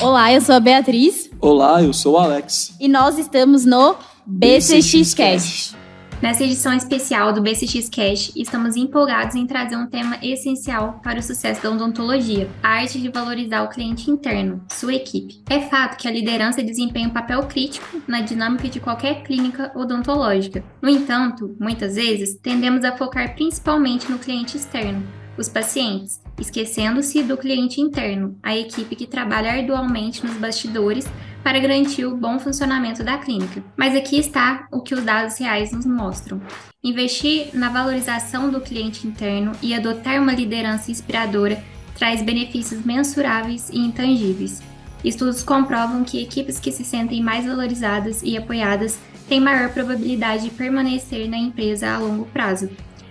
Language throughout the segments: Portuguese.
Olá, eu sou a Beatriz. Olá, eu sou o Alex. E nós estamos no BCX Cast. Nessa edição especial do BCX Cash, estamos empolgados em trazer um tema essencial para o sucesso da odontologia: a arte de valorizar o cliente interno, sua equipe. É fato que a liderança desempenha um papel crítico na dinâmica de qualquer clínica odontológica. No entanto, muitas vezes, tendemos a focar principalmente no cliente externo, os pacientes, esquecendo-se do cliente interno, a equipe que trabalha arduamente nos bastidores para garantir o bom funcionamento da clínica. Mas aqui está o que os dados reais nos mostram. Investir na valorização do cliente interno e adotar uma liderança inspiradora traz benefícios mensuráveis e intangíveis. Estudos comprovam que equipes que se sentem mais valorizadas e apoiadas têm maior probabilidade de permanecer na empresa a longo prazo.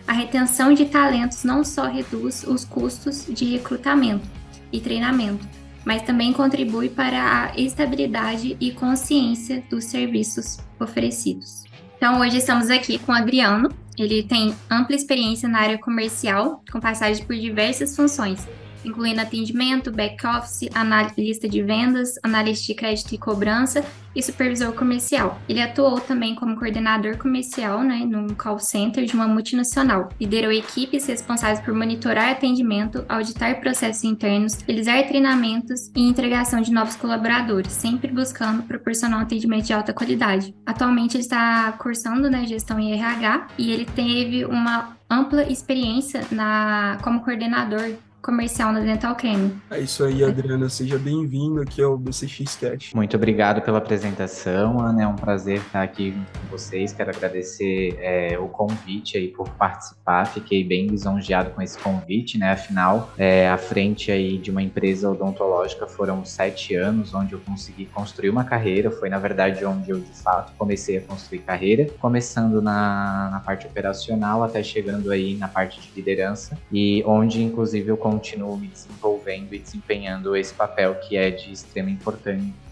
A retenção de talentos não só reduz os custos de recrutamento e treinamento, mas também contribui para a estabilidade e consciência dos serviços oferecidos. Então, hoje estamos aqui com o Adriano. Ele tem ampla experiência na área comercial, com passagem por diversas funções, incluindo atendimento, back-office, analista de vendas, analista de crédito e cobrança e supervisor comercial. Ele atuou também como coordenador comercial né, num call center de uma multinacional. Liderou equipes responsáveis por monitorar atendimento, auditar processos internos, realizar treinamentos e entregação de novos colaboradores, sempre buscando proporcionar um atendimento de alta qualidade. Atualmente ele está cursando né, gestão em RH e ele teve uma ampla experiência na, como coordenador comercial na Dental Creme. É isso aí, Adriana. Seja bem-vindo aqui ao BCX Cash. Muito obrigado pela apresentação, Ana. É um prazer estar aqui com vocês. Quero agradecer é, o convite aí por participar. Fiquei bem lisonjeado com esse convite, né? Afinal, é, à frente aí de uma empresa odontológica foram sete anos onde eu consegui construir uma carreira. Foi, na verdade, onde eu, de fato, comecei a construir carreira. Começando na, na parte operacional até chegando aí na parte de liderança e onde, inclusive, eu continuo me desenvolvendo e desempenhando esse papel que é de extrema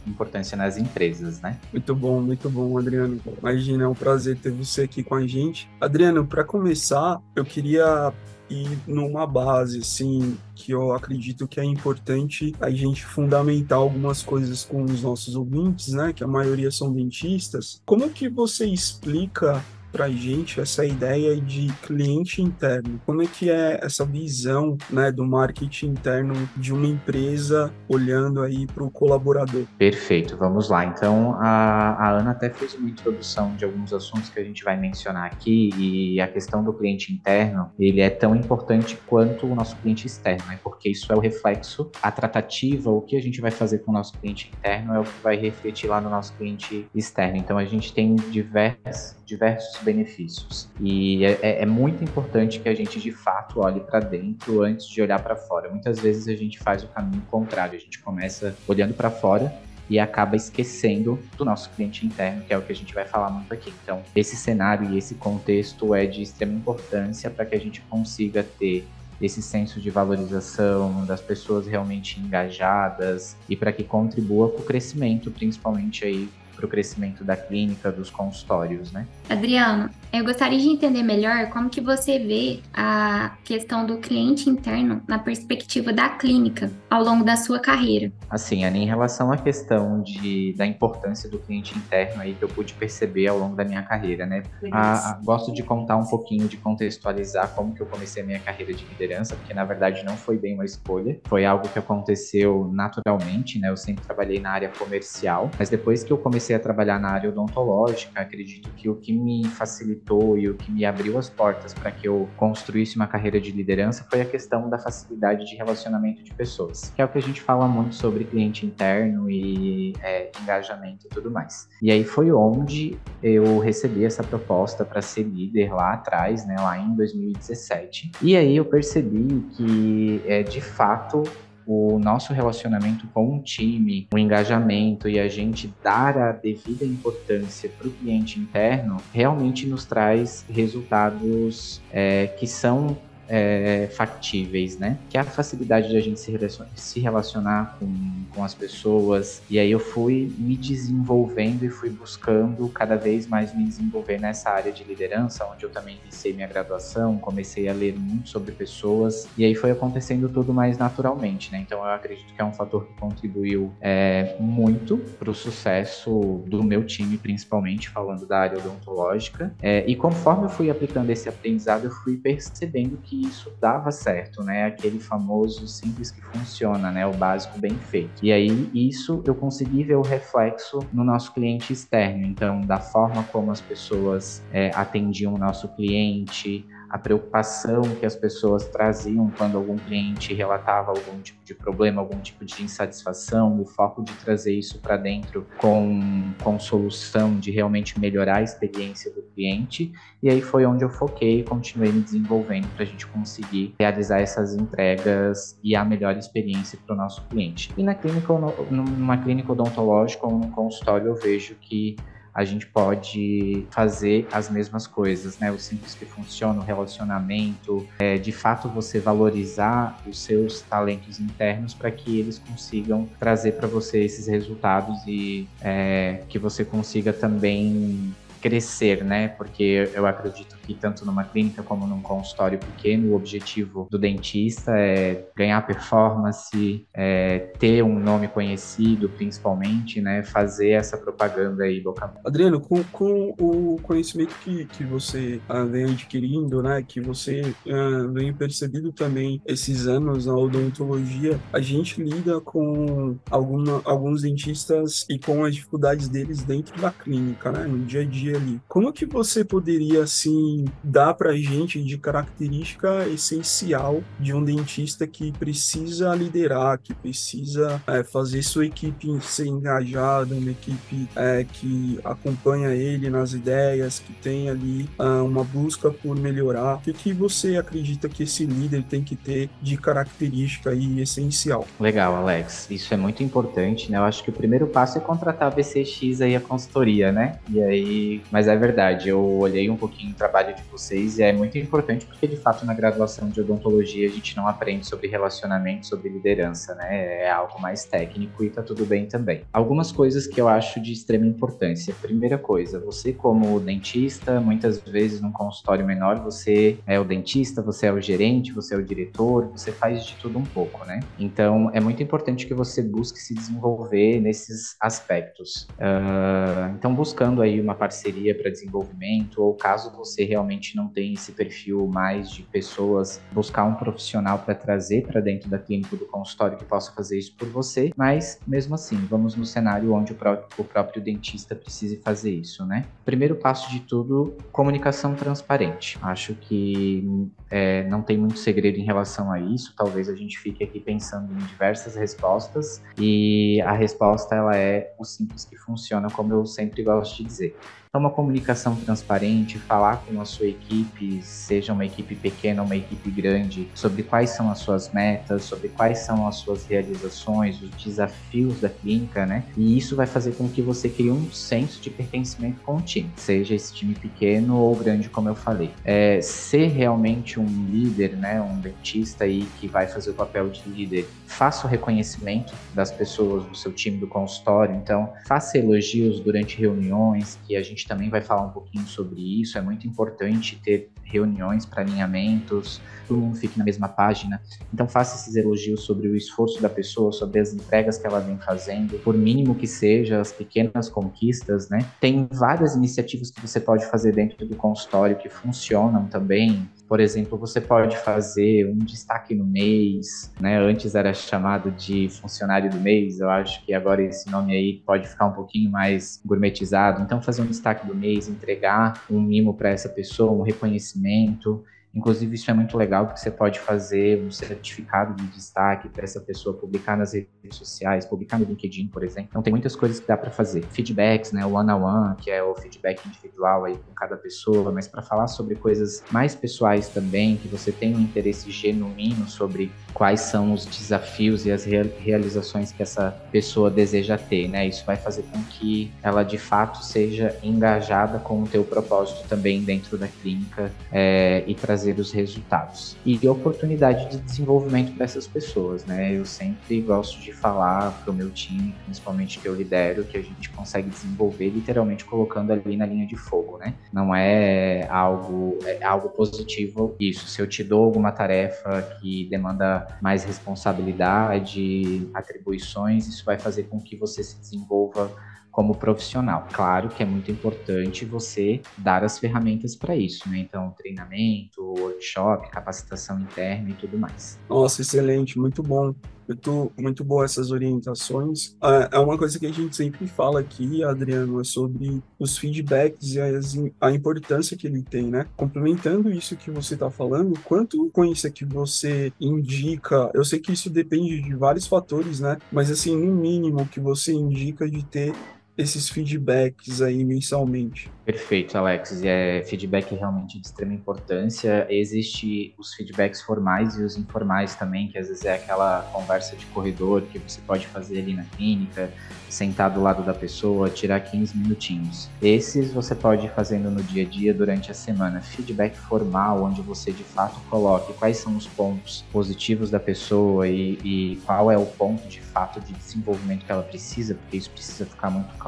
importância nas empresas, né? Muito bom, muito bom, Adriano. Imagina, é um prazer ter você aqui com a gente. Adriano, para começar, eu queria ir numa base, assim, que eu acredito que é importante a gente fundamentar algumas coisas com os nossos ouvintes, né? Que a maioria são dentistas. Como que você explica para a gente essa ideia de cliente interno. Como é que é essa visão né, do marketing interno de uma empresa olhando aí para o colaborador? Perfeito, vamos lá. Então, a, a Ana até fez uma introdução de alguns assuntos que a gente vai mencionar aqui e a questão do cliente interno, ele é tão importante quanto o nosso cliente externo, né? porque isso é o reflexo, a tratativa, o que a gente vai fazer com o nosso cliente interno é o que vai refletir lá no nosso cliente externo. Então, a gente tem diversos, diversos benefícios. E é, é, é muito importante que a gente de fato olhe para dentro antes de olhar para fora. Muitas vezes a gente faz o caminho contrário, a gente começa olhando para fora e acaba esquecendo do nosso cliente interno, que é o que a gente vai falar muito aqui. Então, esse cenário e esse contexto é de extrema importância para que a gente consiga ter esse senso de valorização das pessoas realmente engajadas e para que contribua para o crescimento, principalmente aí para o crescimento da clínica, dos consultórios, né? Adriano, eu gostaria de entender melhor como que você vê a questão do cliente interno na perspectiva da clínica ao longo da sua carreira. Assim, Ana, em relação à questão de, da importância do cliente interno aí que eu pude perceber ao longo da minha carreira, né? A, a, gosto de contar um pouquinho, de contextualizar como que eu comecei a minha carreira de liderança, porque na verdade não foi bem uma escolha, foi algo que aconteceu naturalmente, né? Eu sempre trabalhei na área comercial, mas depois que eu comecei a trabalhar na área odontológica, acredito que o que me facilitou e o que me abriu as portas para que eu construísse uma carreira de liderança foi a questão da facilidade de relacionamento de pessoas, que é o que a gente fala muito sobre cliente interno e é, engajamento e tudo mais. E aí foi onde eu recebi essa proposta para ser líder lá atrás, né, lá em 2017. E aí eu percebi que é, de fato o nosso relacionamento com o time, o engajamento e a gente dar a devida importância para o cliente interno realmente nos traz resultados é, que são é, factíveis, né? Que é a facilidade de a gente se relacionar, se relacionar com, com as pessoas. E aí eu fui me desenvolvendo e fui buscando cada vez mais me desenvolver nessa área de liderança, onde eu também iniciei minha graduação, comecei a ler muito sobre pessoas, e aí foi acontecendo tudo mais naturalmente, né? Então eu acredito que é um fator que contribuiu é, muito para o sucesso do meu time, principalmente falando da área odontológica. É, e conforme eu fui aplicando esse aprendizado, eu fui percebendo que isso dava certo, né? Aquele famoso simples que funciona, né? O básico bem feito. E aí isso eu consegui ver o reflexo no nosso cliente externo. Então, da forma como as pessoas é, atendiam o nosso cliente, a preocupação que as pessoas traziam quando algum cliente relatava algum tipo de problema, algum tipo de insatisfação, o foco de trazer isso para dentro com, com solução, de realmente melhorar a experiência do cliente. E aí foi onde eu foquei e continuei me desenvolvendo para a gente conseguir realizar essas entregas e a melhor experiência para o nosso cliente. E na clínica, numa clínica odontológica ou num consultório, eu vejo que a gente pode fazer as mesmas coisas, né? O simples que funciona, o relacionamento, é, de fato você valorizar os seus talentos internos para que eles consigam trazer para você esses resultados e é, que você consiga também crescer, né? Porque eu acredito que tanto numa clínica como num consultório pequeno, o objetivo do dentista é ganhar performance, é ter um nome conhecido, principalmente, né? Fazer essa propaganda aí boca Adriano, com, com o conhecimento que, que você uh, vem adquirindo, né? Que você uh, vem percebendo também esses anos na odontologia, a gente lida com alguma, alguns dentistas e com as dificuldades deles dentro da clínica, né? No dia a dia ali. Como que você poderia, assim, dar para a gente de característica essencial de um dentista que precisa liderar, que precisa é, fazer sua equipe ser engajada, uma equipe é, que acompanha ele nas ideias, que tem ali uh, uma busca por melhorar? O que, que você acredita que esse líder tem que ter de característica aí essencial? Legal, Alex. Isso é muito importante, né? Eu acho que o primeiro passo é contratar a BCX aí, a consultoria, né? E aí mas é verdade, eu olhei um pouquinho o trabalho de vocês e é muito importante porque, de fato, na graduação de odontologia a gente não aprende sobre relacionamento, sobre liderança, né? É algo mais técnico e tá tudo bem também. Algumas coisas que eu acho de extrema importância. Primeira coisa, você como dentista, muitas vezes num consultório menor, você é o dentista, você é o gerente, você é o diretor, você faz de tudo um pouco, né? Então, é muito importante que você busque se desenvolver nesses aspectos. Uh, então, buscando aí uma parceria parceria para desenvolvimento, ou caso você realmente não tenha esse perfil mais de pessoas, buscar um profissional para trazer para dentro da clínica do consultório que possa fazer isso por você, mas mesmo assim, vamos no cenário onde o próprio, o próprio dentista precise fazer isso, né? Primeiro passo de tudo, comunicação transparente. Acho que é, não tem muito segredo em relação a isso, talvez a gente fique aqui pensando em diversas respostas e a resposta ela é o simples que funciona, como eu sempre gosto de dizer. Então, uma comunicação transparente, falar com a sua equipe, seja uma equipe pequena ou uma equipe grande, sobre quais são as suas metas, sobre quais são as suas realizações, os desafios da clínica, né? E isso vai fazer com que você crie um senso de pertencimento com o time, seja esse time pequeno ou grande, como eu falei. É, ser realmente um líder, né? Um dentista aí que vai fazer o papel de líder, faça o reconhecimento das pessoas do seu time do consultório, então faça elogios durante reuniões que a gente também vai falar um pouquinho sobre isso. É muito importante ter reuniões para alinhamentos, todo mundo fique na mesma página. Então faça esses elogios sobre o esforço da pessoa, sobre as entregas que ela vem fazendo, por mínimo que seja, as pequenas conquistas, né? Tem várias iniciativas que você pode fazer dentro do consultório que funcionam também. Por exemplo, você pode fazer um destaque no mês, né? Antes era chamado de funcionário do mês, eu acho que agora esse nome aí pode ficar um pouquinho mais gourmetizado. Então, fazer um destaque do mês, entregar um mimo para essa pessoa, um reconhecimento. Inclusive, isso é muito legal, porque você pode fazer um certificado de destaque para essa pessoa publicar nas redes sociais, publicar no LinkedIn, por exemplo. Então, tem muitas coisas que dá para fazer. Feedbacks, né? O one-on-one, -on -one, que é o feedback individual aí com cada pessoa, mas para falar sobre coisas mais pessoais também, que você tem um interesse genuíno sobre quais são os desafios e as realizações que essa pessoa deseja ter, né? Isso vai fazer com que ela, de fato, seja engajada com o teu propósito também dentro da clínica é, e trazer os resultados. E oportunidade de desenvolvimento para essas pessoas, né? Eu sempre gosto de falar para o meu time, principalmente que eu lidero, que a gente consegue desenvolver literalmente colocando ali na linha de fogo, né? Não é algo, é algo positivo isso. Se eu te dou alguma tarefa que demanda mais responsabilidade, atribuições, isso vai fazer com que você se desenvolva como profissional. Claro que é muito importante você dar as ferramentas para isso, né? Então, treinamento, workshop, capacitação interna e tudo mais. Nossa, excelente, muito bom. Muito, muito boa essas orientações. É, é uma coisa que a gente sempre fala aqui, Adriano, é sobre os feedbacks e as, a importância que ele tem, né? Complementando isso que você está falando, quanto com isso que você indica, eu sei que isso depende de vários fatores, né? Mas assim, no mínimo que você indica de ter esses feedbacks aí mensalmente? Perfeito, Alex. É feedback realmente de extrema importância. Existe os feedbacks formais e os informais também, que às vezes é aquela conversa de corredor que você pode fazer ali na clínica, sentar do lado da pessoa, tirar 15 minutinhos. Esses você pode ir fazendo no dia a dia durante a semana. Feedback formal, onde você de fato coloque quais são os pontos positivos da pessoa e, e qual é o ponto de fato de desenvolvimento que ela precisa, porque isso precisa ficar muito claro.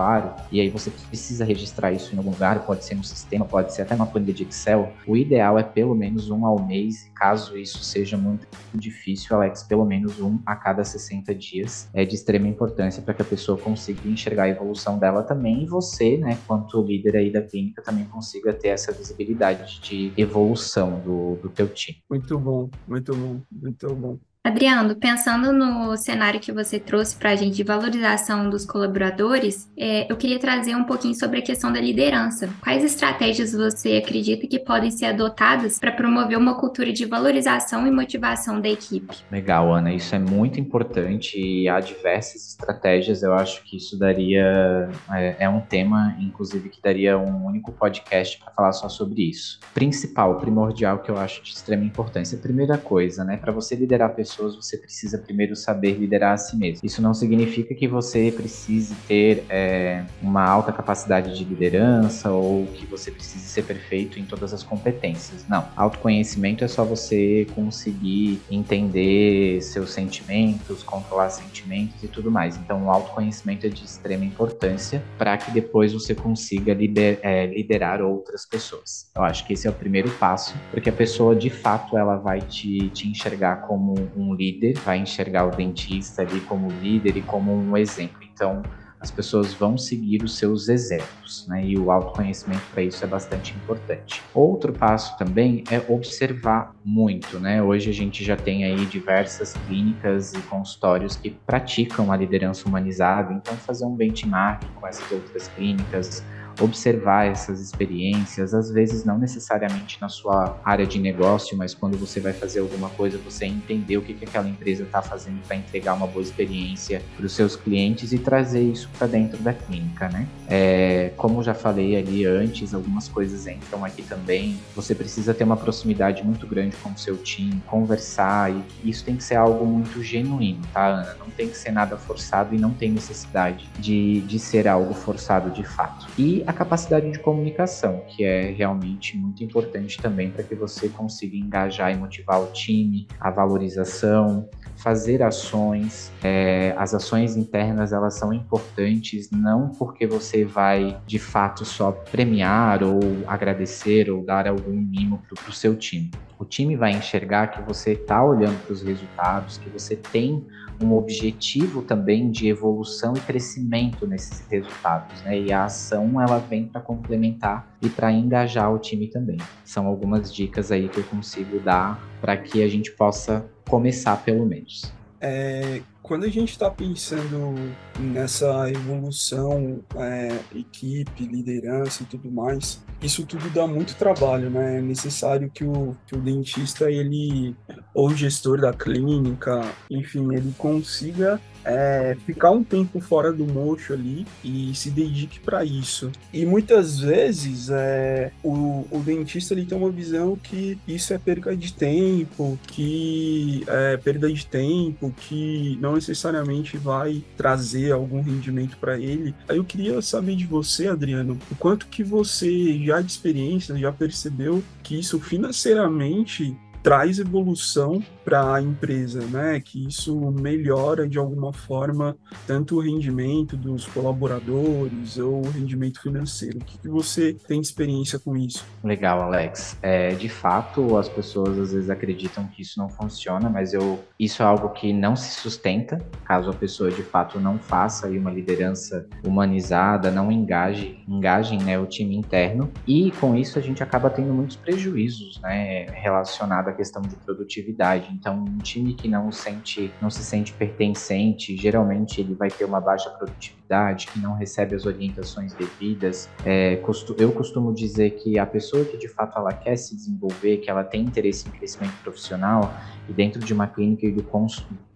E aí você precisa registrar isso em algum lugar pode ser no sistema, pode ser até uma planilha de Excel. O ideal é pelo menos um ao mês, caso isso seja muito difícil, Alex, pelo menos um a cada 60 dias é de extrema importância para que a pessoa consiga enxergar a evolução dela também e você, né, quanto líder aí da clínica, também consiga ter essa visibilidade de evolução do, do teu time. Muito bom, muito bom, muito bom. Adriano, pensando no cenário que você trouxe para a gente de valorização dos colaboradores, é, eu queria trazer um pouquinho sobre a questão da liderança. Quais estratégias você acredita que podem ser adotadas para promover uma cultura de valorização e motivação da equipe? Legal, Ana, isso é muito importante e há diversas estratégias. Eu acho que isso daria. É, é um tema, inclusive, que daria um único podcast para falar só sobre isso. Principal, primordial, que eu acho de extrema importância. Primeira coisa, né, para você liderar pessoas pessoas, você precisa primeiro saber liderar a si mesmo. Isso não significa que você precise ter é, uma alta capacidade de liderança ou que você precise ser perfeito em todas as competências. Não. Autoconhecimento é só você conseguir entender seus sentimentos, controlar sentimentos e tudo mais. Então, o autoconhecimento é de extrema importância para que depois você consiga é, liderar outras pessoas. Eu acho que esse é o primeiro passo, porque a pessoa de fato ela vai te, te enxergar como um líder, vai enxergar o dentista ali como líder e como um exemplo. Então, as pessoas vão seguir os seus exemplos, né? E o autoconhecimento para isso é bastante importante. Outro passo também é observar muito, né? Hoje a gente já tem aí diversas clínicas e consultórios que praticam a liderança humanizada, então fazer um benchmark com essas outras clínicas, observar essas experiências, às vezes não necessariamente na sua área de negócio, mas quando você vai fazer alguma coisa, você entender o que, que aquela empresa está fazendo para entregar uma boa experiência para os seus clientes e trazer isso para dentro da clínica, né? É, como já falei ali antes, algumas coisas entram aqui também. Você precisa ter uma proximidade muito grande com o seu time, conversar, e isso tem que ser algo muito genuíno, tá, Ana? Não tem que ser nada forçado e não tem necessidade de, de ser algo forçado de fato. E a capacidade de comunicação, que é realmente muito importante também para que você consiga engajar e motivar o time, a valorização, fazer ações. É, as ações internas elas são importantes não porque você vai de fato só premiar ou agradecer ou dar algum mimo para o seu time. O time vai enxergar que você está olhando para os resultados, que você tem um objetivo também de evolução e crescimento nesses resultados, né? E a ação ela vem para complementar e para engajar o time também. São algumas dicas aí que eu consigo dar para que a gente possa começar pelo menos. É, quando a gente está pensando nessa evolução, é, equipe, liderança e tudo mais, isso tudo dá muito trabalho, né? É necessário que o, que o dentista, ele, ou gestor da clínica, enfim, ele consiga é, ficar um tempo fora do mocho ali e se dedique para isso. E muitas vezes é, o, o, dentista ele tem uma visão que isso é perda de tempo, que é perda de tempo, que não necessariamente vai trazer algum rendimento para ele. Aí eu queria saber de você, Adriano, o quanto que você já de experiência já percebeu que isso financeiramente traz evolução para a empresa, né? Que isso melhora de alguma forma tanto o rendimento dos colaboradores ou o rendimento financeiro. O que, que você tem experiência com isso? Legal, Alex. É, de fato, as pessoas às vezes acreditam que isso não funciona, mas eu, isso é algo que não se sustenta caso a pessoa de fato não faça aí uma liderança humanizada, não engaje, engajem né, o time interno. E com isso a gente acaba tendo muitos prejuízos, né, relacionados à questão de produtividade. Então, um time que não sente, não se sente pertencente, geralmente ele vai ter uma baixa produtividade, que não recebe as orientações devidas. É, eu costumo dizer que a pessoa que de fato ela quer se desenvolver, que ela tem interesse em crescimento profissional, e dentro de uma clínica e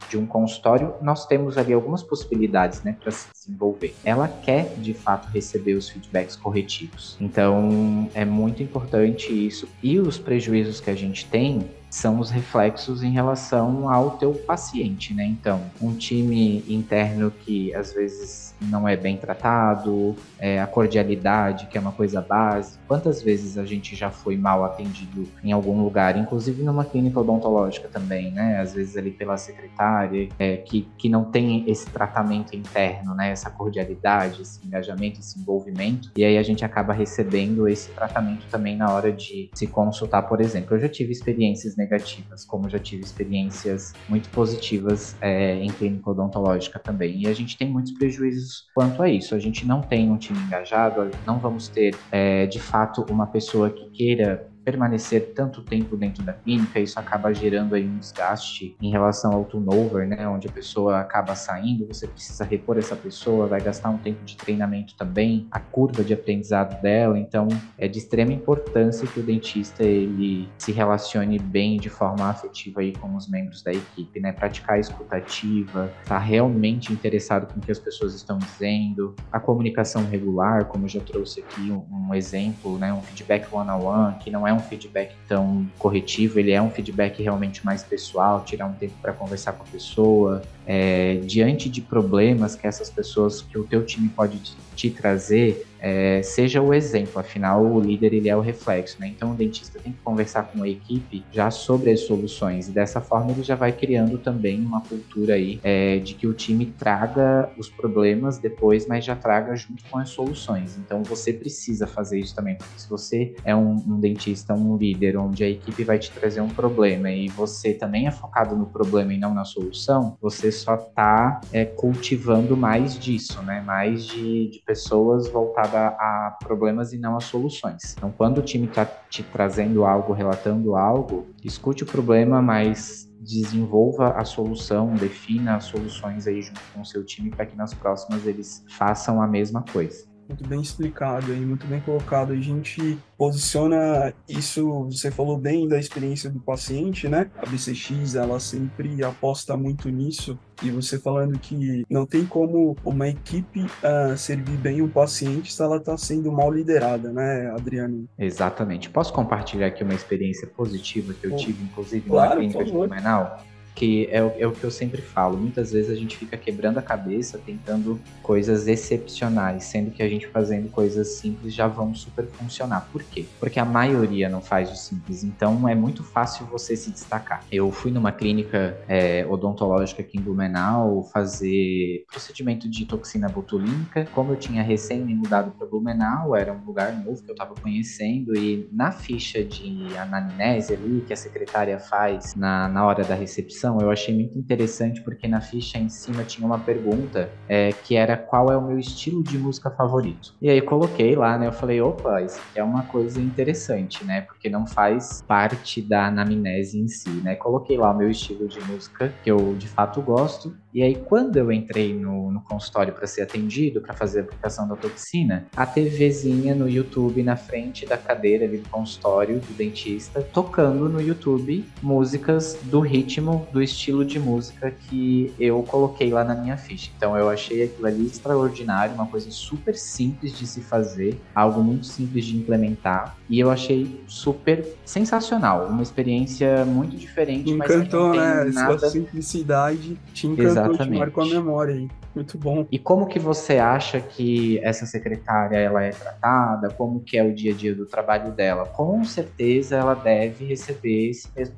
de um consultório, nós temos ali algumas possibilidades né, para se desenvolver. Ela quer de fato receber os feedbacks corretivos. Então é muito importante isso. E os prejuízos que a gente tem são os reflexos em relação ao teu paciente, né? Então, um time interno que às vezes não é bem tratado, é, a cordialidade, que é uma coisa básica. Quantas vezes a gente já foi mal atendido em algum lugar, inclusive numa clínica odontológica também, né? Às vezes ali pela secretária, é, que, que não tem esse tratamento interno, né? Essa cordialidade, esse engajamento, esse envolvimento. E aí a gente acaba recebendo esse tratamento também na hora de se consultar, por exemplo. Eu já tive experiências negativas, como já tive experiências muito positivas é, em clínica odontológica também. E a gente tem muitos prejuízos quanto a isso. A gente não tem um time engajado, não vamos ter, é, de fato, uma pessoa que queira permanecer tanto tempo dentro da clínica, isso acaba gerando aí um desgaste em relação ao turnover, né, onde a pessoa acaba saindo, você precisa repor essa pessoa, vai gastar um tempo de treinamento também, a curva de aprendizado dela, então é de extrema importância que o dentista ele se relacione bem de forma afetiva aí com os membros da equipe, né, praticar a escutativa, estar tá realmente interessado com o que as pessoas estão dizendo, a comunicação regular, como eu já trouxe aqui um, um exemplo, né, um feedback one-on-one, -on -one, que não é é um feedback tão corretivo, ele é um feedback realmente mais pessoal, tirar um tempo para conversar com a pessoa, é, diante de problemas que essas pessoas, que o teu time pode te, trazer, é, seja o exemplo, afinal o líder ele é o reflexo, né? Então o dentista tem que conversar com a equipe já sobre as soluções e dessa forma ele já vai criando também uma cultura aí é, de que o time traga os problemas depois, mas já traga junto com as soluções. Então você precisa fazer isso também, porque se você é um, um dentista, um líder, onde a equipe vai te trazer um problema e você também é focado no problema e não na solução, você só está é, cultivando mais disso, né? Mais de, de pessoas voltadas a problemas e não a soluções. Então, quando o time está te trazendo algo, relatando algo, escute o problema, mas desenvolva a solução, defina as soluções aí junto com o seu time para que nas próximas eles façam a mesma coisa muito bem explicado aí, muito bem colocado. A gente posiciona isso, você falou bem da experiência do paciente, né? A BCX, ela sempre aposta muito nisso. E você falando que não tem como uma equipe uh, servir bem um paciente se ela está sendo mal liderada, né, Adriano? Exatamente. Posso compartilhar aqui uma experiência positiva que eu tive, inclusive, claro, na clínica de Blumenau? Que é o, é o que eu sempre falo. Muitas vezes a gente fica quebrando a cabeça tentando coisas excepcionais, sendo que a gente fazendo coisas simples já vão super funcionar. Por quê? Porque a maioria não faz o simples, então é muito fácil você se destacar. Eu fui numa clínica é, odontológica aqui em Blumenau fazer procedimento de toxina botulínica. Como eu tinha recém me mudado para Blumenau, era um lugar novo que eu estava conhecendo e na ficha de anamnese ali que a secretária faz na, na hora da recepção eu achei muito interessante porque na ficha em cima tinha uma pergunta é, que era qual é o meu estilo de música favorito. E aí coloquei lá, né? Eu falei, opa, isso é uma coisa interessante, né? Porque não faz parte da anamnese em si, né? Coloquei lá o meu estilo de música que eu de fato gosto. E aí quando eu entrei no, no consultório para ser atendido, para fazer a aplicação da toxina, a TVzinha no YouTube na frente da cadeira ali do consultório do dentista, tocando no YouTube músicas do ritmo do estilo de música que eu coloquei lá na minha ficha. Então eu achei aquilo ali extraordinário, uma coisa super simples de se fazer, algo muito simples de implementar, e eu achei super sensacional, uma experiência muito diferente, encantou, mas não né? Nada... Sua simplicidade te encantou. Exatamente. Marcou a memória aí. Muito bom. E como que você acha que essa secretária ela é tratada? Como que é o dia a dia do trabalho dela? Com certeza ela deve receber esse mesmo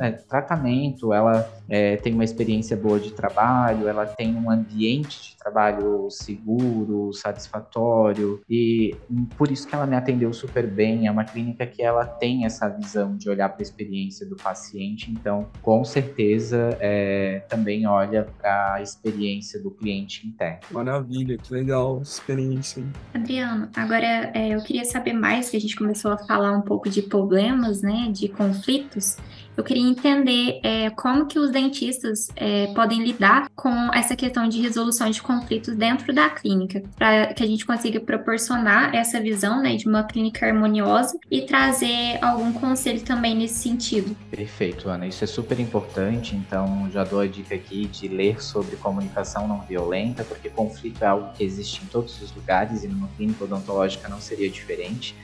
é, tratamento. Ela é, tem uma experiência boa de trabalho, ela tem um ambiente de trabalho seguro, satisfatório e por isso que ela me atendeu super bem. É uma clínica que ela tem essa visão de olhar para a experiência do paciente, então com certeza é, também olha para a experiência do cliente interno. Maravilha, que legal essa experiência. Adriano, agora é, eu queria saber mais, que a gente começou a falar um pouco de problemas, né, de conflitos. Eu queria entender é, como que os dentistas é, podem lidar com essa questão de resolução de conflitos dentro da clínica, para que a gente consiga proporcionar essa visão né, de uma clínica harmoniosa e trazer algum conselho também nesse sentido. Perfeito, Ana. Isso é super importante. Então, já dou a dica aqui de ler sobre comunicação não violenta, porque conflito é algo que existe em todos os lugares e numa clínica odontológica não seria diferente.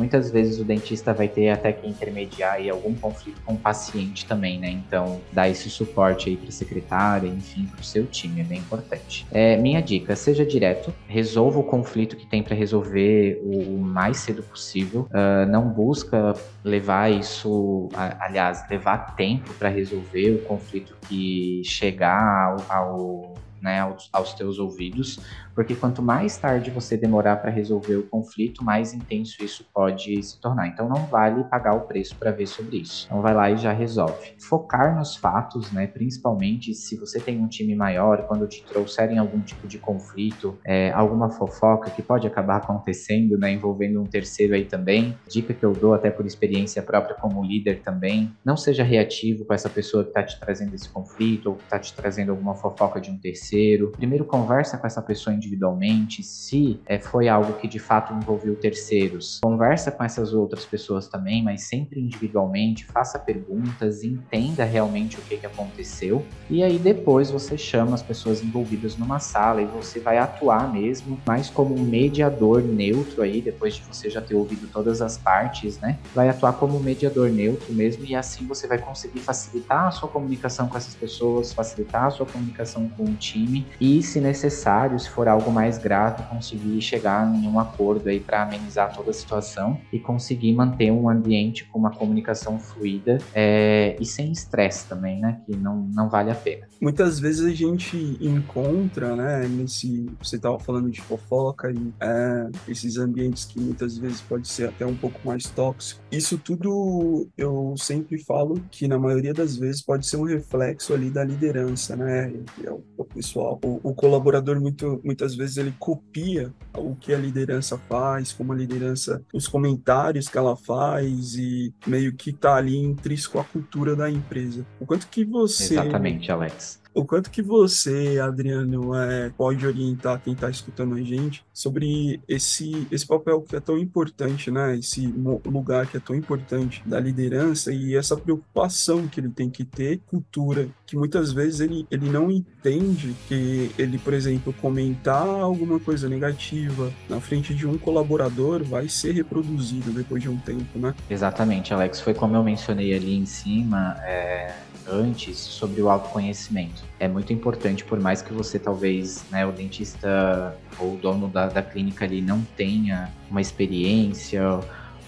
Muitas vezes o dentista vai ter até que intermediar aí algum conflito com o paciente também, né? Então, dar esse suporte aí para a secretária, enfim, para o seu time, é bem importante. É, minha dica, seja direto, resolva o conflito que tem para resolver o mais cedo possível. Uh, não busca levar isso, aliás, levar tempo para resolver o conflito que chegar ao, ao né, aos, aos teus ouvidos, porque quanto mais tarde você demorar para resolver o conflito, mais intenso isso pode se tornar. Então não vale pagar o preço para ver sobre isso. Então vai lá e já resolve. Focar nos fatos, né, principalmente se você tem um time maior, quando te trouxerem algum tipo de conflito, é, alguma fofoca que pode acabar acontecendo, né, envolvendo um terceiro aí também. Dica que eu dou até por experiência própria como líder também, não seja reativo com essa pessoa que está te trazendo esse conflito ou que está te trazendo alguma fofoca de um terceiro terceiro. Primeiro conversa com essa pessoa individualmente, se é, foi algo que de fato envolveu terceiros. Conversa com essas outras pessoas também, mas sempre individualmente, faça perguntas, entenda realmente o que, que aconteceu. E aí depois você chama as pessoas envolvidas numa sala e você vai atuar mesmo mais como um mediador neutro aí, depois de você já ter ouvido todas as partes, né? Vai atuar como um mediador neutro mesmo e assim você vai conseguir facilitar a sua comunicação com essas pessoas, facilitar a sua comunicação com o time time e, se necessário, se for algo mais grave, conseguir chegar em um acordo aí para amenizar toda a situação e conseguir manter um ambiente com uma comunicação fluida é, e sem estresse também, né? Que não, não vale a pena. Muitas vezes a gente encontra, né, nesse. Você estava falando de fofoca e é, esses ambientes que muitas vezes pode ser até um pouco mais tóxico. Isso tudo eu sempre falo que na maioria das vezes pode ser um reflexo ali da liderança, né? É o pessoal. O, o, colaborador muito, muitas vezes ele copia o que a liderança faz, como a liderança, os comentários que ela faz e meio que tá ali intrínseco à cultura da empresa. O quanto que você Exatamente, Alex. O quanto que você, Adriano, é, pode orientar quem está escutando a gente sobre esse, esse papel que é tão importante, né? Esse lugar que é tão importante da liderança e essa preocupação que ele tem que ter, cultura, que muitas vezes ele, ele não entende que ele, por exemplo, comentar alguma coisa negativa na frente de um colaborador vai ser reproduzido depois de um tempo, né? Exatamente, Alex. Foi como eu mencionei ali em cima. É antes sobre o autoconhecimento. É muito importante, por mais que você talvez, né, o dentista ou o dono da, da clínica ali não tenha uma experiência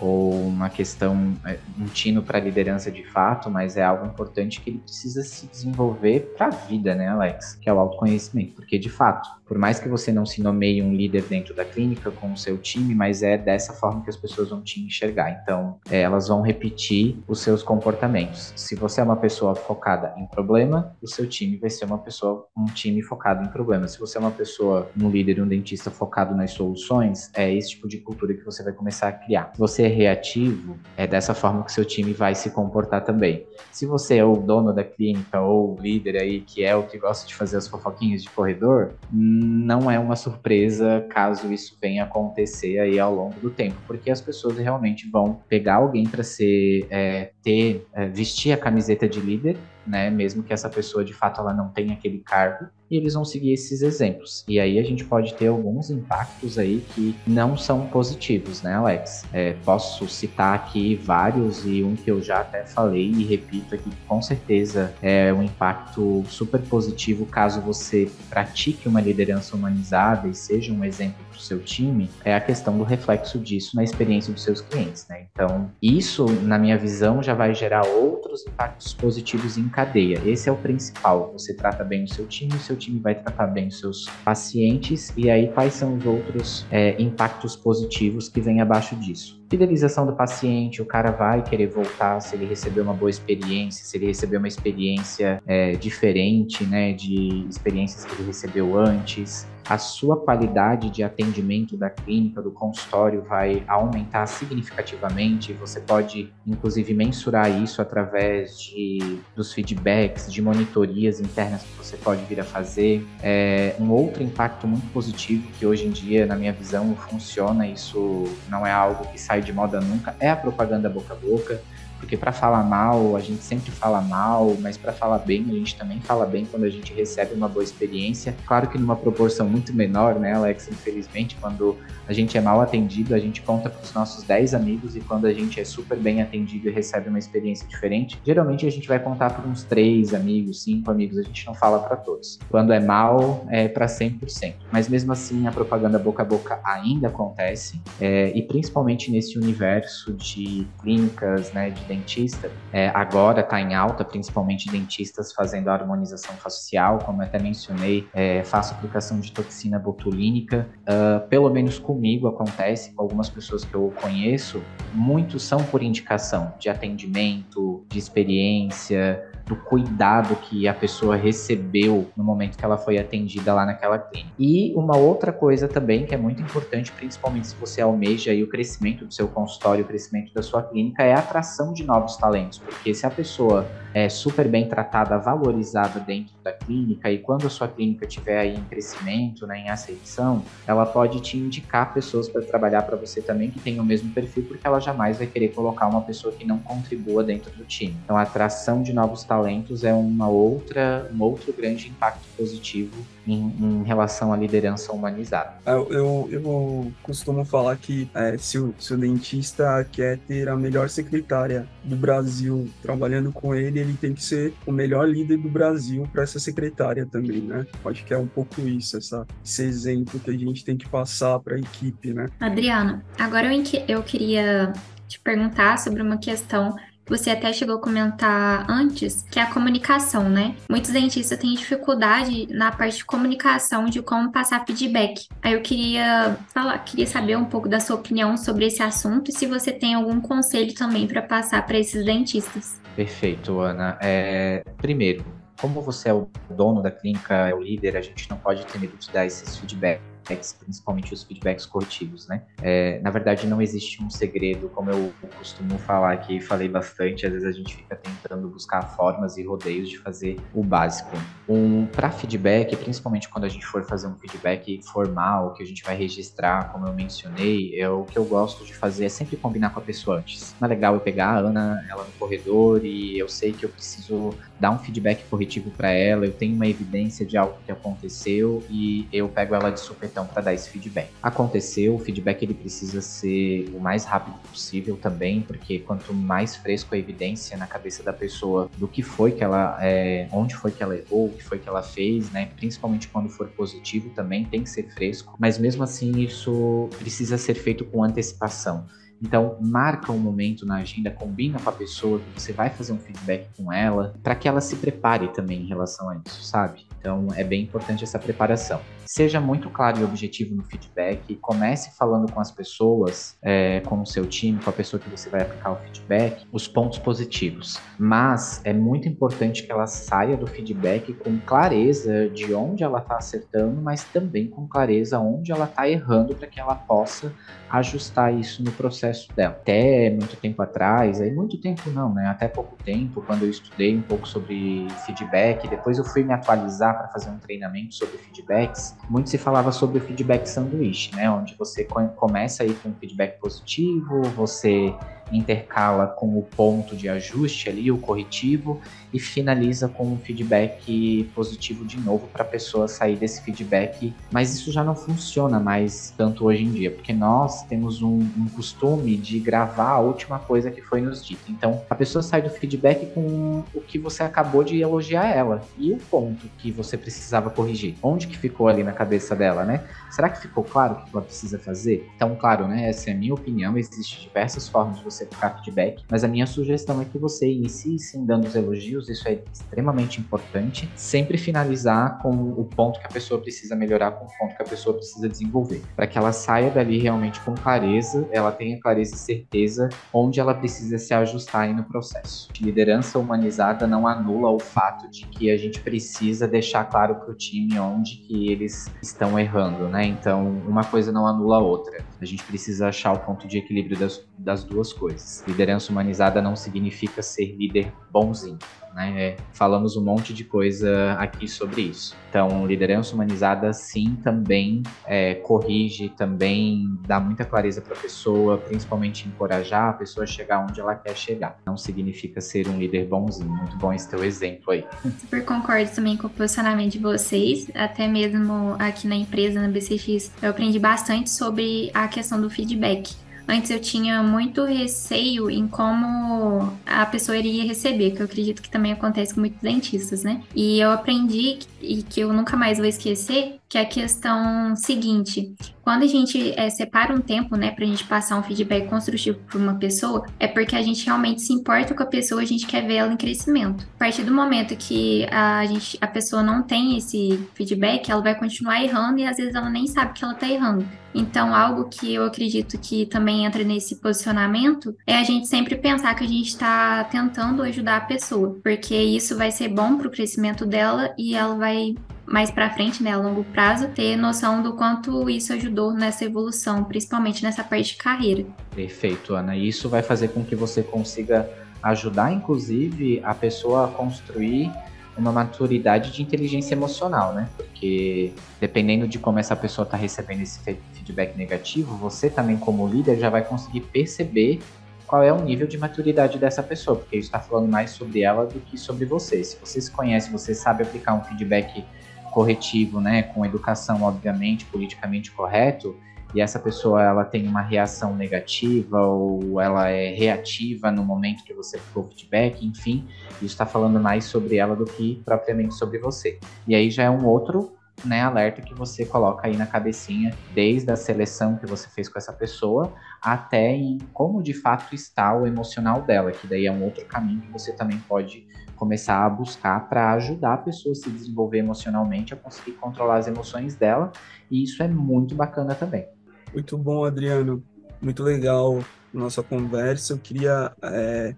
ou uma questão, é, um tino para liderança de fato, mas é algo importante que ele precisa se desenvolver para a vida, né, Alex? Que é o autoconhecimento, porque de fato, por mais que você não se nomeie um líder dentro da clínica com o seu time, mas é dessa forma que as pessoas vão te enxergar. Então, é, elas vão repetir os seus comportamentos. Se você é uma pessoa focada em problema, o seu time vai ser uma pessoa, um time focado em problema. Se você é uma pessoa, um líder, um dentista focado nas soluções, é esse tipo de cultura que você vai começar a criar. Você é reativo, é dessa forma que seu time vai se comportar também. Se você é o dono da clínica ou o líder aí que é o que gosta de fazer as fofoquinhas de corredor, não é uma surpresa caso isso venha acontecer aí ao longo do tempo, porque as pessoas realmente vão pegar alguém para ser é, ter é, vestir a camiseta de líder né? Mesmo que essa pessoa de fato ela não tenha aquele cargo, e eles vão seguir esses exemplos. E aí a gente pode ter alguns impactos aí que não são positivos, né, Alex? É, posso citar aqui vários e um que eu já até falei e repito aqui, com certeza é um impacto super positivo caso você pratique uma liderança humanizada e seja um exemplo para o seu time, é a questão do reflexo disso na experiência dos seus clientes, né? Então, isso, na minha visão, já vai gerar outros impactos positivos em cadeia. Esse é o principal. Você trata bem o seu time, o seu time vai tratar bem os seus pacientes, e aí quais são os outros é, impactos positivos que vêm abaixo disso? Fidelização do paciente, o cara vai querer voltar se ele recebeu uma boa experiência, se ele recebeu uma experiência é, diferente, né, de experiências que ele recebeu antes a sua qualidade de atendimento da clínica, do consultório vai aumentar significativamente. Você pode, inclusive, mensurar isso através de, dos feedbacks, de monitorias internas que você pode vir a fazer. É, um outro impacto muito positivo que hoje em dia, na minha visão, funciona, isso não é algo que sai de moda nunca, é a propaganda boca a boca porque para falar mal, a gente sempre fala mal, mas para falar bem, a gente também fala bem quando a gente recebe uma boa experiência. Claro que numa proporção muito menor, né, Alex? Infelizmente, quando a gente é mal atendido, a gente conta para os nossos 10 amigos e quando a gente é super bem atendido e recebe uma experiência diferente, geralmente a gente vai contar para uns 3 amigos, 5 amigos, a gente não fala para todos. Quando é mal, é para 100%. Mas mesmo assim, a propaganda boca a boca ainda acontece, é, e principalmente nesse universo de clínicas, né, de dentista, é, agora está em alta, principalmente dentistas fazendo a harmonização facial, como eu até mencionei, é, faço aplicação de toxina botulínica, uh, pelo menos comigo acontece, com algumas pessoas que eu conheço, muitos são por indicação de atendimento, de experiência, do cuidado que a pessoa recebeu no momento que ela foi atendida lá naquela clínica. E uma outra coisa também que é muito importante, principalmente se você almeja o crescimento do seu consultório, o crescimento da sua clínica, é a atração de novos talentos, porque se a pessoa é super bem tratada, valorizada dentro da clínica e quando a sua clínica estiver aí em crescimento, né, em ascensão, ela pode te indicar pessoas para trabalhar para você também que tenham o mesmo perfil, porque ela jamais vai querer colocar uma pessoa que não contribua dentro do time. Então, a atração de novos talentos é uma outra, um outro grande impacto positivo em, em relação à liderança humanizada. Eu, eu, eu costumo falar que é, se, o, se o dentista quer ter a melhor secretária do Brasil trabalhando com ele, ele tem que ser o melhor líder do Brasil para essa secretária também, né? Acho que é um pouco isso, essa, esse exemplo que a gente tem que passar para a equipe, né? Adriana, agora eu, eu queria te perguntar sobre uma questão você até chegou a comentar antes, que é a comunicação, né? Muitos dentistas têm dificuldade na parte de comunicação de como passar feedback. Aí eu queria falar, queria saber um pouco da sua opinião sobre esse assunto e se você tem algum conselho também para passar para esses dentistas. Perfeito, Ana. É, primeiro, como você é o dono da clínica, é o líder, a gente não pode ter medo de dar esses feedbacks feedbacks, principalmente os feedbacks corretivos, né? É, na verdade, não existe um segredo, como eu costumo falar aqui, falei bastante, às vezes a gente fica tentando buscar formas e rodeios de fazer o básico. Um, para feedback, principalmente quando a gente for fazer um feedback formal, que a gente vai registrar, como eu mencionei, é o que eu gosto de fazer é sempre combinar com a pessoa antes. Não é legal eu pegar a Ana, ela no corredor, e eu sei que eu preciso dar um feedback corretivo para ela, eu tenho uma evidência de algo que aconteceu e eu pego ela de super então para dar esse feedback. Aconteceu, o feedback ele precisa ser o mais rápido possível também, porque quanto mais fresco a evidência na cabeça da pessoa do que foi que ela, é, onde foi que ela errou, o que foi que ela fez, né? Principalmente quando for positivo também tem que ser fresco, mas mesmo assim isso precisa ser feito com antecipação. Então, marca um momento na agenda, combina com a pessoa que você vai fazer um feedback com ela, para que ela se prepare também em relação a isso, sabe? Então, é bem importante essa preparação. Seja muito claro e objetivo no feedback, comece falando com as pessoas, é, com o seu time, com a pessoa que você vai aplicar o feedback, os pontos positivos. Mas é muito importante que ela saia do feedback com clareza de onde ela está acertando, mas também com clareza onde ela está errando para que ela possa ajustar isso no processo dela. Até muito tempo atrás, aí muito tempo não, né? Até pouco tempo, quando eu estudei um pouco sobre feedback, depois eu fui me atualizar para fazer um treinamento sobre feedbacks. Muito se falava sobre o feedback sanduíche, né? Onde você começa aí com um feedback positivo, você intercala com o ponto de ajuste ali, o corretivo, e finaliza com um feedback positivo de novo para a pessoa sair desse feedback. Mas isso já não funciona mais tanto hoje em dia, porque nós temos um, um costume de gravar a última coisa que foi nos dita. Então a pessoa sai do feedback com o que você acabou de elogiar ela e o ponto que você precisava corrigir. Onde que ficou ali na cabeça dela, né? Será que ficou claro o que ela precisa fazer? Então, claro, né? Essa é a minha opinião. Existem diversas formas de você ficar feedback, mas a minha sugestão é que você inicie sim dando os elogios, isso é extremamente importante. Sempre finalizar com o ponto que a pessoa precisa melhorar, com o ponto que a pessoa precisa desenvolver, para que ela saia dali realmente com clareza, ela tenha clareza e certeza onde ela precisa se ajustar aí no processo. Liderança humanizada não anula o fato de que a gente precisa deixar claro para o time onde que eles estão errando, né? Então, uma coisa não anula a outra. A gente precisa achar o ponto de equilíbrio das, das duas coisas. Liderança humanizada não significa ser líder bonzinho né? É, falamos um monte de coisa aqui sobre isso. Então, liderança humanizada, sim, também é, corrige, também dá muita clareza para a pessoa, principalmente encorajar a pessoa a chegar onde ela quer chegar. Não significa ser um líder bonzinho. Muito bom esse teu exemplo aí. Super concordo também com o posicionamento de vocês. Até mesmo aqui na empresa, na BCX, eu aprendi bastante sobre a questão do feedback. Antes eu tinha muito receio em como a pessoa iria receber, que eu acredito que também acontece com muitos dentistas, né? E eu aprendi e que eu nunca mais vou esquecer, que é a questão seguinte: quando a gente é, separa um tempo, né, pra gente passar um feedback construtivo para uma pessoa, é porque a gente realmente se importa com a pessoa, a gente quer ver ela em crescimento. A partir do momento que a, gente, a pessoa não tem esse feedback, ela vai continuar errando e às vezes ela nem sabe que ela tá errando. Então, algo que eu acredito que também entra nesse posicionamento é a gente sempre pensar que a gente está tentando ajudar a pessoa, porque isso vai ser bom para o crescimento dela e ela vai mais para frente, né, a longo prazo, ter noção do quanto isso ajudou nessa evolução, principalmente nessa parte de carreira. Perfeito, Ana. Isso vai fazer com que você consiga ajudar, inclusive, a pessoa a construir uma maturidade de inteligência emocional, né? Porque dependendo de como essa pessoa está recebendo esse feedback negativo, você também como líder já vai conseguir perceber qual é o nível de maturidade dessa pessoa, porque está falando mais sobre ela do que sobre você. Se você se conhece, você sabe aplicar um feedback corretivo, né, com educação obviamente politicamente correto, e essa pessoa ela tem uma reação negativa ou ela é reativa no momento que você ficou feedback, enfim, isso está falando mais sobre ela do que propriamente sobre você. E aí já é um outro né, alerta que você coloca aí na cabecinha, desde a seleção que você fez com essa pessoa, até em como de fato está o emocional dela, que daí é um outro caminho que você também pode começar a buscar para ajudar a pessoa a se desenvolver emocionalmente, a conseguir controlar as emoções dela, e isso é muito bacana também. Muito bom, Adriano. Muito legal nossa conversa. Eu queria é,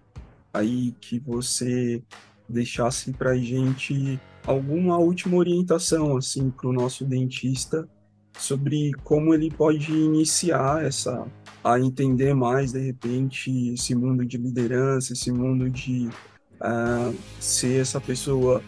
aí que você deixasse para a gente alguma última orientação assim para o nosso dentista sobre como ele pode iniciar essa a entender mais de repente esse mundo de liderança, esse mundo de ser essa pessoa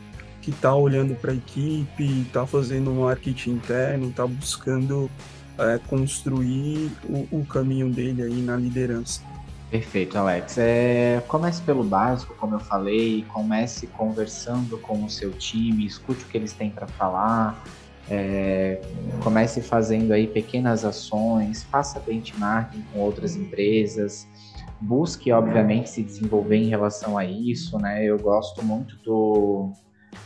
que está olhando para a equipe, está fazendo marketing interno, está buscando uh, construir o, o, caminho dele aí na liderança. Perfeito, Alex. É, comece pelo básico, como eu falei, comece conversando com o seu time, escute o que eles têm para falar, é, comece fazendo aí pequenas ações, faça benchmarking com outras empresas, busque, obviamente, se desenvolver em relação a isso, né? Eu gosto muito do,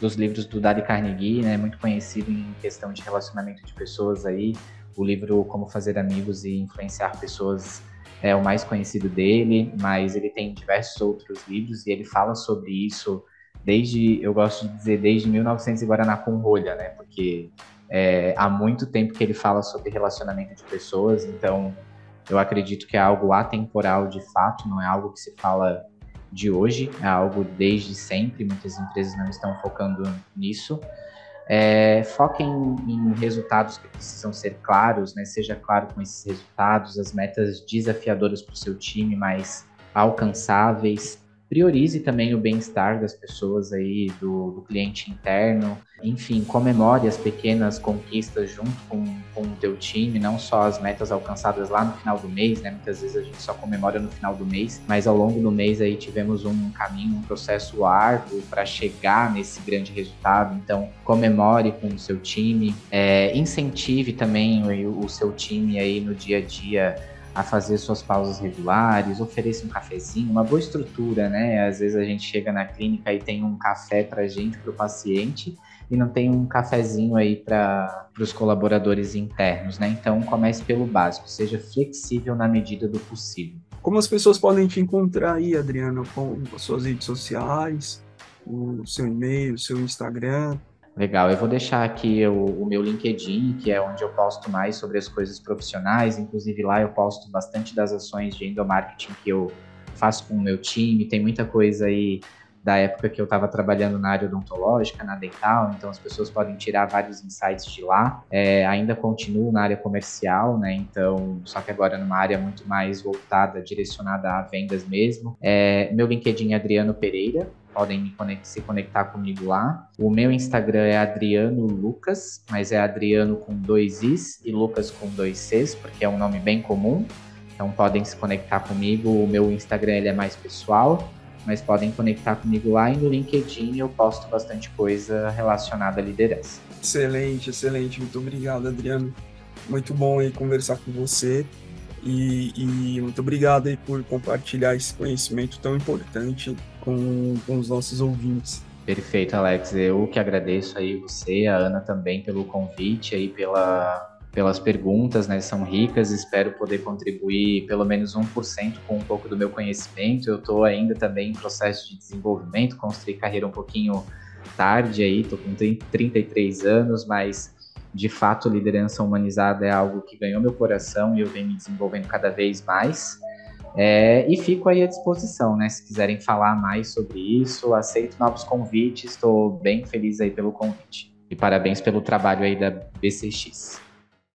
dos livros do Dale Carnegie, né? Muito conhecido em questão de relacionamento de pessoas aí. O livro Como Fazer Amigos e Influenciar Pessoas é o mais conhecido dele, mas ele tem diversos outros livros e ele fala sobre isso desde, eu gosto de dizer, desde 1900 e Guaraná com rolha, né? Porque é, há muito tempo que ele fala sobre relacionamento de pessoas, então eu acredito que é algo atemporal de fato, não é algo que se fala de hoje, é algo desde sempre. Muitas empresas não estão focando nisso. É, foquem em, resultados que precisam ser claros, né? Seja claro com esses resultados, as metas desafiadoras para o seu time, mas alcançáveis. Priorize também o bem-estar das pessoas aí, do, do, cliente interno, enfim, comemore as pequenas conquistas junto com, com o teu time, não só as metas alcançadas lá no final do mês, né? Muitas vezes a gente só comemora no final do mês, mas ao longo do mês aí tivemos um caminho, um processo árduo para chegar nesse grande resultado. Então, comemore com o seu time, é, incentive também o, o seu time aí no dia a dia a fazer suas pausas regulares, ofereça um cafezinho, uma boa estrutura, né? Às vezes a gente chega na clínica e tem um café para gente, para o paciente, e não tem um cafezinho aí para os colaboradores internos, né? Então comece pelo básico, seja flexível na medida do possível. Como as pessoas podem te encontrar aí, Adriano, com as suas redes sociais, o seu e-mail, o seu Instagram? Legal, eu vou deixar aqui o, o, meu LinkedIn, que é onde eu posto mais sobre as coisas profissionais. Inclusive lá eu posto bastante das ações de endomarketing que eu faço com o meu time. Tem muita coisa aí da época que eu estava trabalhando na área odontológica, na dental, então as pessoas podem tirar vários insights de lá. É, ainda continuo na área comercial, né? Então, só que agora numa área muito mais voltada, direcionada a vendas mesmo. É, meu LinkedIn é Adriano Pereira, podem se conectar comigo lá. O meu Instagram é Adriano Lucas, mas é Adriano com dois Is e Lucas com dois Cs, porque é um nome bem comum. Então podem se conectar comigo. O meu Instagram ele é mais pessoal, mas podem conectar comigo lá e no LinkedIn eu posto bastante coisa relacionada à liderança. Excelente, excelente. Muito obrigado, Adriano. Muito bom aí conversar com você. E, e, muito obrigado aí por compartilhar esse conhecimento tão importante com, com os nossos ouvintes. Perfeito, Alex. Eu que agradeço aí você, a Ana também pelo convite aí pela pelas perguntas, né? São ricas. Espero poder contribuir pelo menos 1% com um pouco do meu conhecimento. Eu estou ainda também em processo de desenvolvimento, construí carreira um pouquinho tarde aí, estou com 33 anos, mas de fato, liderança humanizada é algo que ganhou meu coração e eu venho me desenvolvendo cada vez mais. É, e fico aí à disposição, né? Se quiserem falar mais sobre isso, aceito novos convites, estou bem feliz aí pelo convite. E parabéns pelo trabalho aí da BCX.